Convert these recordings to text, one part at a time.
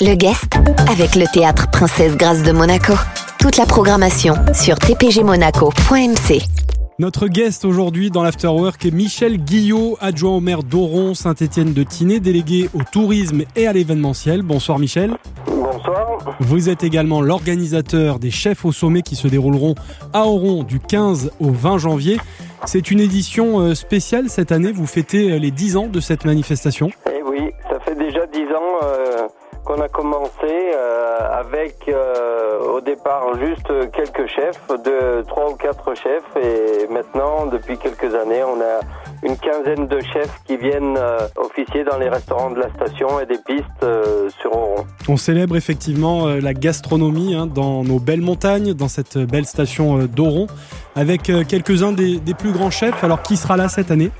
Le guest avec le théâtre Princesse Grâce de Monaco. Toute la programmation sur tpgmonaco.mc. Notre guest aujourd'hui dans l'Afterwork est Michel Guillot, adjoint au maire d'Oron, Saint-Étienne de Tinée, délégué au tourisme et à l'événementiel. Bonsoir Michel. Bonsoir. Vous êtes également l'organisateur des chefs au sommet qui se dérouleront à Oron du 15 au 20 janvier. C'est une édition euh, spéciale cette année, vous fêtez euh, les 10 ans de cette manifestation. Eh oui, ça fait déjà 10 ans euh, qu'on a commencé euh, avec euh, au départ juste quelques chefs, trois ou quatre chefs, et maintenant depuis quelques années on a une quinzaine de chefs qui viennent euh, officier dans les restaurants de la station et des pistes sur Oron. On célèbre effectivement la gastronomie hein, dans nos belles montagnes, dans cette belle station d'Oron, avec quelques-uns des, plus grands chefs. Alors qui sera là cette année?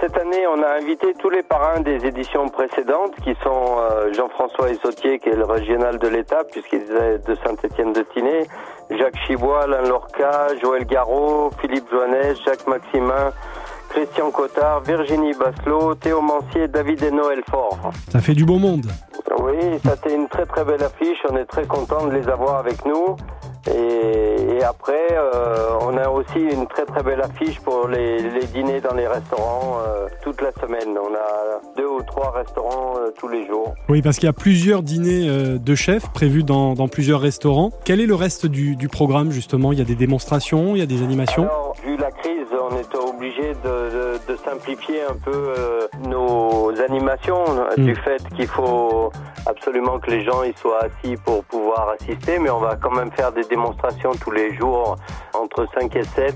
Cette année, on a invité tous les parrains des éditions précédentes, qui sont euh, Jean-François Essautier, qui est le régional de l'État, puisqu'il est de Saint-Étienne-de-Tinée, Jacques Chibois, Alain Lorca, Joël Garot, Philippe Joannès, Jacques Maximin, Christian Cottard, Virginie Basselot, Théo Mancier, David et Noël Fort. Ça fait du beau monde. Oui, ça c'était une très très belle affiche, on est très content de les avoir avec nous. Et après, euh, on a aussi une très très belle affiche pour les, les dîners dans les restaurants euh, toute la semaine. On a deux ou trois restaurants euh, tous les jours. Oui, parce qu'il y a plusieurs dîners de chefs prévus dans, dans plusieurs restaurants. Quel est le reste du, du programme justement? Il y a des démonstrations, il y a des animations? Alors, vu la crise, on est obligé de, de- de simplifier un peu nos animations, Mm. du fait qu'il faut absolument que les gens ils soient assis pour pouvoir assister, mais on va quand même faire des démonstrations tous les jours entre 5 et 7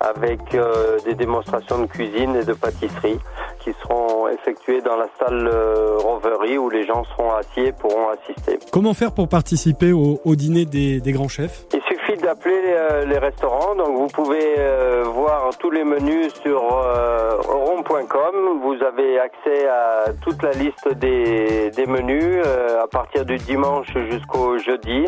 avec euh, des démonstrations de cuisine et de pâtisserie qui seront effectuées dans la salle euh, Rovery où les gens seront assis et pourront assister. Comment faire pour participer au, au dîner des, des grands chefs? Il suffit d'appeler euh, les restaurants, donc vous pouvez euh, voir tous les menus sur oron.com. Vous avez accès à toute la liste des, des menus à partir du dimanche jusqu'au jeudi.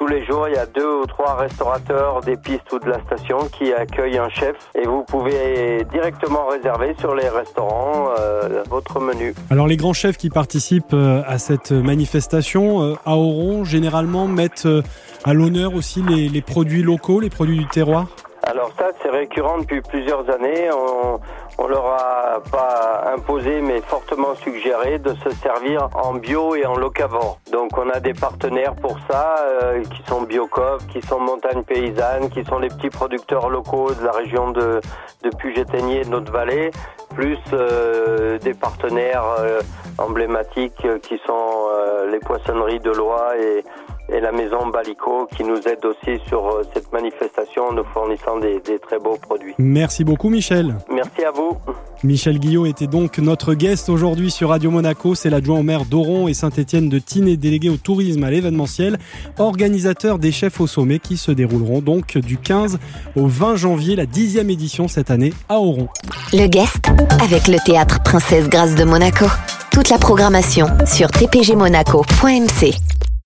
Tous les jours, il y a deux ou trois restaurateurs des pistes ou de la station qui accueillent un chef et vous pouvez directement réserver sur les restaurants euh, votre menu. Alors les grands chefs qui participent euh, à cette manifestation euh, à Oron, généralement mettent à l'honneur aussi les produits locaux, les produits du terroir? Alors ça, c'est récurrent depuis plusieurs années. On, on leur a pas imposé, mais fortement suggéré de se servir en bio et en locavore. Donc on a des partenaires pour ça, euh, qui sont Biocop, qui sont Montagne Paysanne, qui sont les petits producteurs locaux de la région de, de Puget-Aigné, de notre vallée, plus euh, des partenaires euh, emblématiques euh, qui sont euh, les poissonneries de Loire et, et la maison Balico qui nous aide aussi sur euh, cette manifestation en nous fournissant des, des très beaux produits. Merci beaucoup Michel. Merci à vous. Michel Guillot était donc notre guest aujourd'hui sur Radio Monaco. C'est l'adjoint au maire d'Oron et Saint-Étienne de Tinée, délégué au tourisme à l'événementiel, organisateur des chefs au sommet qui se dérouleront donc du 15 au 20 janvier, la dixième édition cette année à Oron. Le guest avec le théâtre Princesse Grâce de Monaco. Toute la programmation sur tpgmonaco.mc.